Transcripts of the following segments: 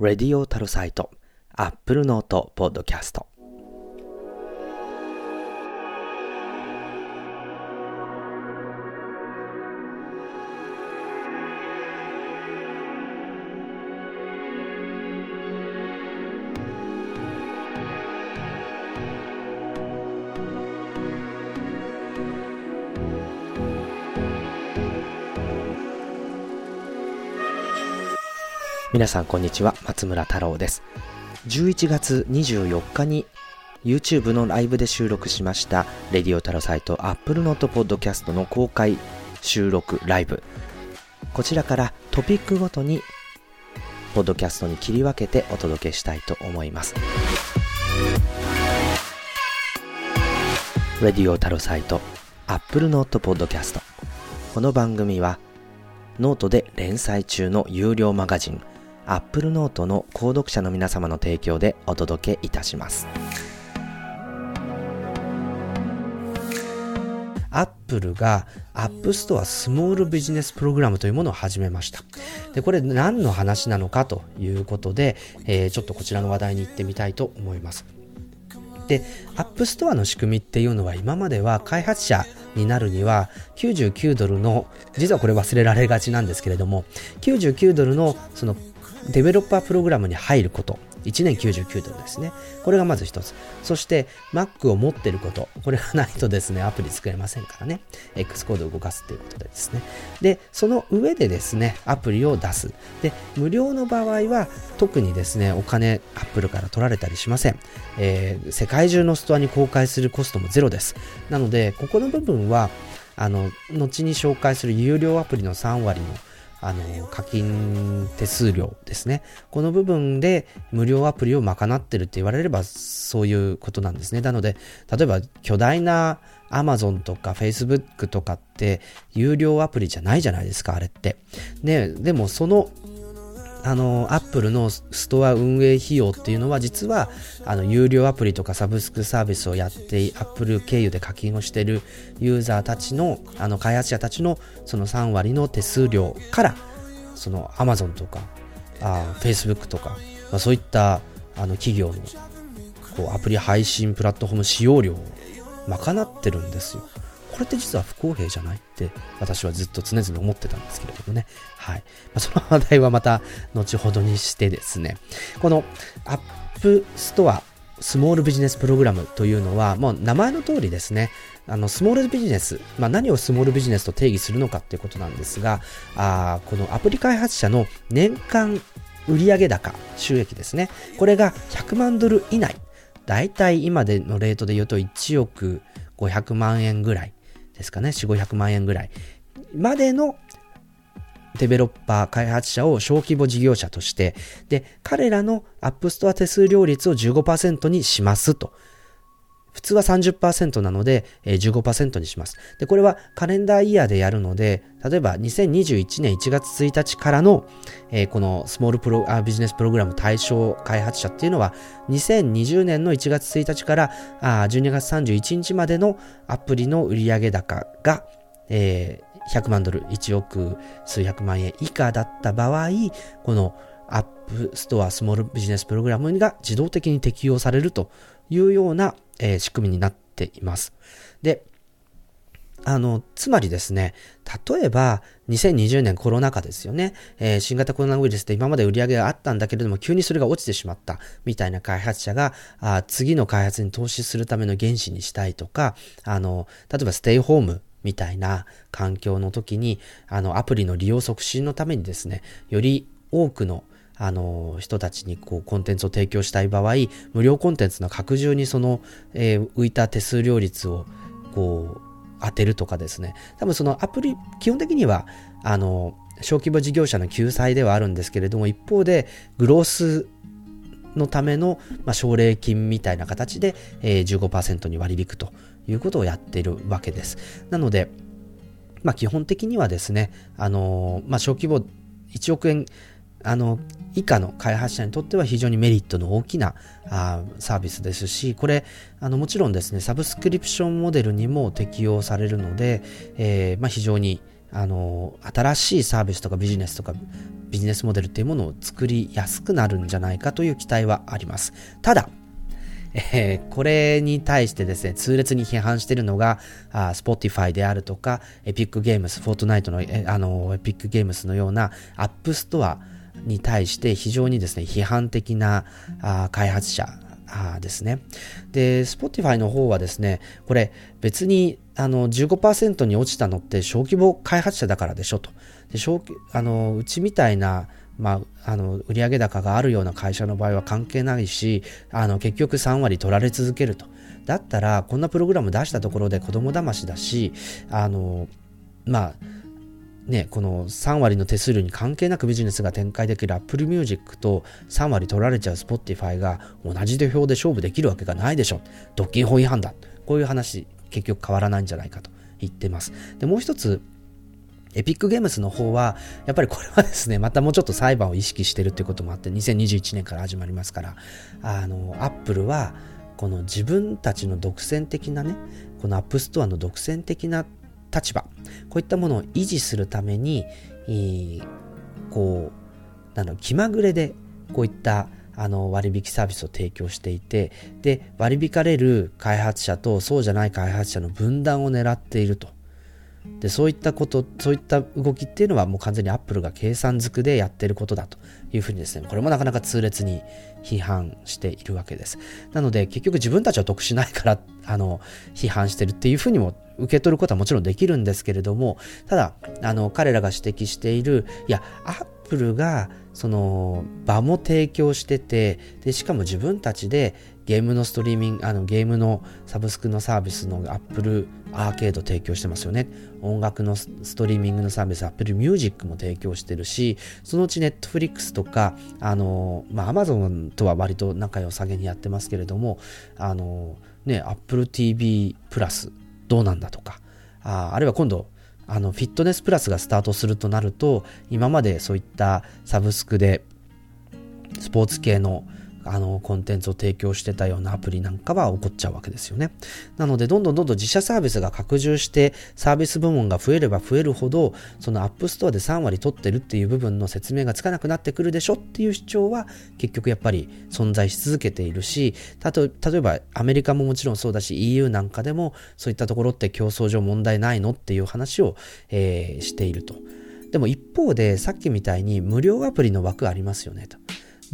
レディオタルサイト、アップルノートポッドキャスト。皆さんこんにちは、松村太郎です。11月24日に YouTube のライブで収録しましたレディオタロサイト Apple Note Podcast の公開収録ライブ。こちらからトピックごとにポッドキャストに切り分けてお届けしたいと思います。レディオタロサイト Apple Note Podcast この番組はノートで連載中の有料マガジン Apple Note の購読者の皆様の提供でお届けいたします。アップルが App Store スモールビジネスプログラムというものを始めました。で、これ何の話なのかということで、えー、ちょっとこちらの話題に行ってみたいと思います。で、App Store の仕組みっていうのは今までは開発者になるには99ドルの、実はこれ忘れられがちなんですけれども、99ドルのそのデベロッパープログラムに入ること。1年99ドルですね。これがまず一つ。そして Mac を持ってること。これがないとですね、アプリ作れませんからね。X コードを動かすということでですね。で、その上でですね、アプリを出す。で、無料の場合は特にですね、お金 Apple から取られたりしません。えー、世界中のストアに公開するコストもゼロです。なので、ここの部分は、あの、後に紹介する有料アプリの3割のあの、課金手数料ですね。この部分で無料アプリを賄ってるって言われればそういうことなんですね。なので、例えば巨大な Amazon とか Facebook とかって有料アプリじゃないじゃないですか、あれって。ね、でもそのあの、アップルのストア運営費用っていうのは実は、あの、有料アプリとかサブスクサービスをやって、アップル経由で課金をしてるユーザーたちの、あの、開発者たちのその3割の手数料から、その、アマゾンとか、あ Facebook とか、まあ、そういった、あの、企業の、こう、アプリ配信プラットフォーム使用料を賄ってるんですよ。これって実は不公平じゃないって私はずっと常々思ってたんですけれどもね。はい。ま、その話題はまた後ほどにしてですね、この App Store スモールビジネスプログラムというのは、もう名前の通りですね、あの、スモールビジネス、まあ、何をスモールビジネスと定義するのかっていうことなんですが、あこのアプリ開発者の年間売上高、収益ですね。これが100万ドル以内。だいたい今でのレートで言うと1億500万円ぐらいですかね、4、500万円ぐらい。までのデベロッパー、開発者を小規模事業者として、で、彼らのアップストア手数料率を15%にしますと。普通は30%なので、えー、15%にします。で、これはカレンダーイヤーでやるので、例えば2021年1月1日からの、えー、このスモールプロあビジネスプログラム対象開発者っていうのは、2020年の1月1日からあ12月31日までのアプリの売上高が、えー、100万ドル、1億数百万円以下だった場合、このアップストアスモールビジネスプログラムが自動的に適用されるというような、えー、仕組みになっています。で、あの、つまりですね、例えば、2020年コロナ禍ですよね。えー、新型コロナウイルスで今まで売り上げがあったんだけれども、急にそれが落ちてしまった、みたいな開発者が、あ次の開発に投資するための原資にしたいとか、あの、例えばステイホームみたいな環境の時に、あの、アプリの利用促進のためにですね、より多くのあの、人たちにこう、コンテンツを提供したい場合、無料コンテンツの拡充にその、えー、浮いた手数料率を、こう、当てるとかですね。多分そのアプリ、基本的には、あの、小規模事業者の救済ではあるんですけれども、一方で、グロースのための、まあ、奨励金みたいな形で、えー、15%に割り引くということをやっているわけです。なので、まあ、基本的にはですね、あのまあ、小規模1億円あの、以下の開発者にとっては非常にメリットの大きなあサービスですし、これ、あの、もちろんですね、サブスクリプションモデルにも適用されるので、えー、まあ、非常に、あの、新しいサービスとかビジネスとかビジネスモデルっていうものを作りやすくなるんじゃないかという期待はあります。ただ、えー、これに対してですね、痛烈に批判しているのが、あ Spotify であるとか、エピックゲームス、フォートナイトの、えあの、エピックゲームスのようなアップストアに対して非常にですね、批判的なあ開発者あですね。で、Spotify の方はですね、これ別にあの15%に落ちたのって小規模開発者だからでしょと。で小あのうちみたいなまあ、あの売上高があるような会社の場合は関係ないしあの結局3割取られ続けるとだったらこんなプログラム出したところで子供騙しだしあのまあね、この3割の手数料に関係なくビジネスが展開できる Apple Music と3割取られちゃう Spotify が同じ土俵で勝負できるわけがないでしょ。独禁法違反だ。こういう話、結局変わらないんじゃないかと言ってます。で、もう一つ、エピックゲームズの方は、やっぱりこれはですね、またもうちょっと裁判を意識してるっていうこともあって、2021年から始まりますから、あの、アップルは、この自分たちの独占的なね、このアップストアの独占的な立場、こういったものを維持するために、こう、なん気まぐれで、こういったあの割引サービスを提供していて、で、割り引かれる開発者とそうじゃない開発者の分断を狙っていると。でそういったことそういった動きっていうのはもう完全にアップルが計算づくでやってることだと。いうふうにですねこれもなかなか痛烈に批判しているわけです。なので結局自分たちは得しないからあの批判してるっていうふうにも受け取ることはもちろんできるんですけれどもただあの彼らが指摘しているいやアップルがその場も提供しててでしかも自分たちでゲームのストリーミング、あのゲームのサブスクのサービスの Apple アーケード提供してますよね。音楽のストリーミングのサービス Apple Music も提供してるし、そのうち Netflix とか、あの、まあ Amazon とは割と仲良さげにやってますけれども、あの、ね、Apple TV プラスどうなんだとか、ああるいは今度、あの、フィットネスプラスがスタートするとなると、今までそういったサブスクで、スポーツ系のあのコンテンツを提供してたようなアプリなんかは怒っちゃうわけですよね。なので、どんどんどんどん自社サービスが拡充して、サービス部門が増えれば増えるほど、そのアップストアで3割取ってるっていう部分の説明がつかなくなってくるでしょっていう主張は、結局やっぱり存在し続けているし、例えばアメリカももちろんそうだし、EU なんかでも、そういったところって競争上問題ないのっていう話を、えー、していると。でも一方で、さっきみたいに無料アプリの枠ありますよねと。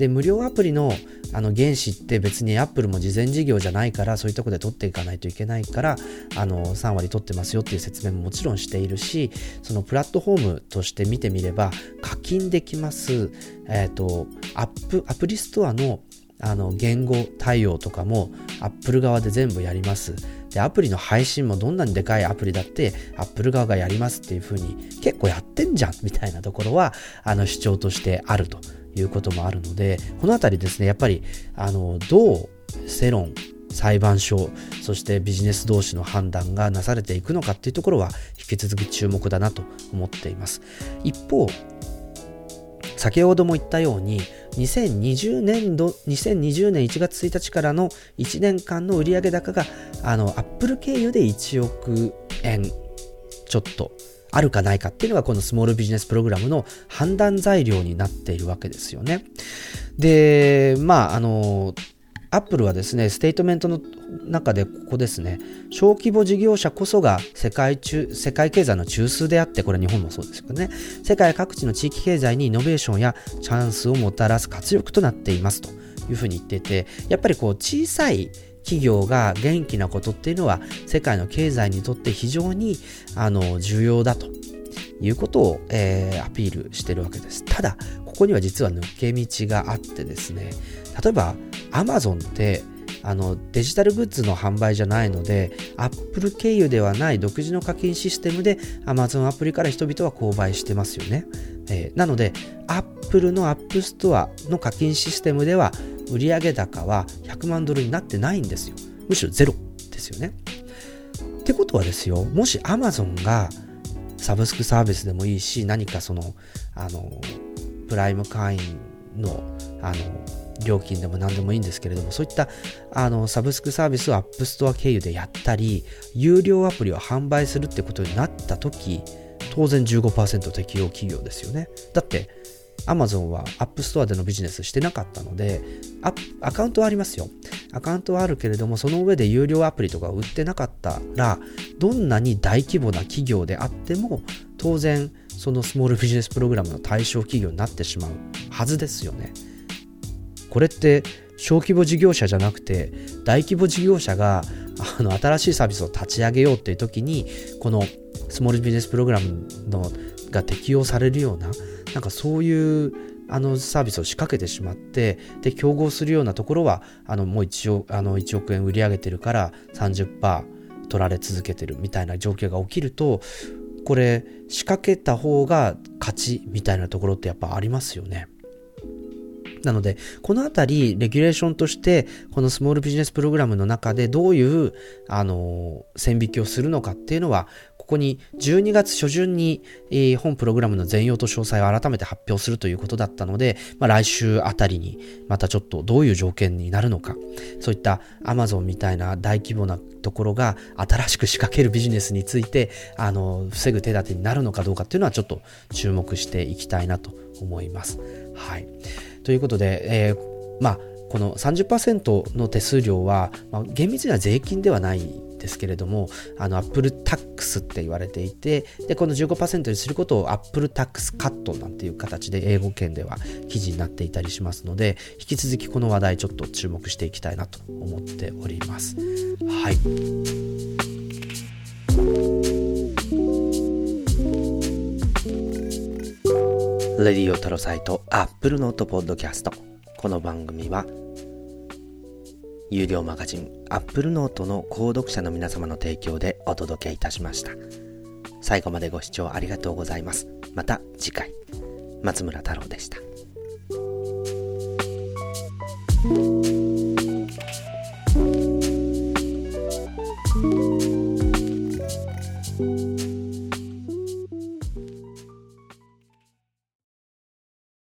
で、無料アプリのあの原資って別に Apple も事前事業じゃないから、そういうとこで取っていかないといけないから、あの、3割取ってますよっていう説明ももちろんしているし、そのプラットフォームとして見てみれば、課金できます、えっ、ー、と、アップ、アプリストアのあの言語対応とかも Apple 側で全部やります。で、アプリの配信もどんなにでかいアプリだって Apple 側がやりますっていう風に結構やってんじゃんみたいなところはあの主張としてあるということもあるので、このあたりですね、やっぱり、あの、どう世論、裁判所、そしてビジネス同士の判断がなされていくのかっていうところは引き続き注目だなと思っています。一方、先ほども言ったように、2020年度、2020年1月1日からの1年間の売上高が、あの、アップル経由で1億円ちょっとあるかないかっていうのがこのスモールビジネスプログラムの判断材料になっているわけですよね。で、まあ、あの、アップルはですね、ステートメントの中でここですね、小規模事業者こそが世界中、世界経済の中枢であって、これ日本もそうですけどね、世界各地の地域経済にイノベーションやチャンスをもたらす活力となっていますというふうに言っていて、やっぱりこう小さい企業が元気なことっていうのは世界の経済にとって非常にあの重要だということを、えー、アピールしてるわけです。ただ、ここには実は抜け道があってですね、例えば Amazon ってあのデジタルグッズの販売じゃないので、Apple 経由ではない独自の課金システムで Amazon アプリから人々は購買してますよね。えー、なので、Apple の App Store の課金システムでは売上高は100万ドルになってないんですよ。むしろゼロですよね。ってことはですよ、もし Amazon がサブスクサービスでもいいし、何かその、あの、プライム会員の、あの、料金でも何でもいいんですけれども、そういったあのサブスクサービスを App Store 経由でやったり、有料アプリを販売するってことになったとき、当然15%適用企業ですよね。だって、Amazon は App Store でのビジネスしてなかったので、アカウントはありますよ。アカウントはあるけれども、その上で有料アプリとか売ってなかったら、どんなに大規模な企業であっても、当然、そのスモールビジネスプログラムの対象企業になってしまうはずですよね。これって小規模事業者じゃなくて大規模事業者があの新しいサービスを立ち上げようっていう時にこのスモールビジネスプログラムのが適用されるようななんかそういうあのサービスを仕掛けてしまってで競合するようなところはあのもう 1, 億あの1億円売り上げてるから30%取られ続けてるみたいな状況が起きるとこれ仕掛けた方が勝ちみたいなところってやっぱありますよね。なので、このあたり、レギュレーションとして、このスモールビジネスプログラムの中でどういう、あの、線引きをするのかっていうのは、ここに12月初旬に、えー、本プログラムの全容と詳細を改めて発表するということだったので、まあ、来週あたりにまたちょっとどういう条件になるのか、そういった Amazon みたいな大規模なところが新しく仕掛けるビジネスについて、あの、防ぐ手立てになるのかどうかっていうのはちょっと注目していきたいなと思います。はい。ということで、えー、まあ、この30%の手数料は、まあ、厳密には税金ではないですけれども、あの、 Apple Tax って言われていて、で、この15%にすることを Apple Tax Cut なんていう形で英語圏では記事になっていたりしますので、引き続きこの話題ちょっと注目していきたいなと思っております。はい。レディオトロサイトアップルノートポッドキャスト。この番組は有料マガジンアップルノートの購読者の皆様の提供でお届けいたしました。最後までご視聴ありがとうございます。また次回、松村太郎でした。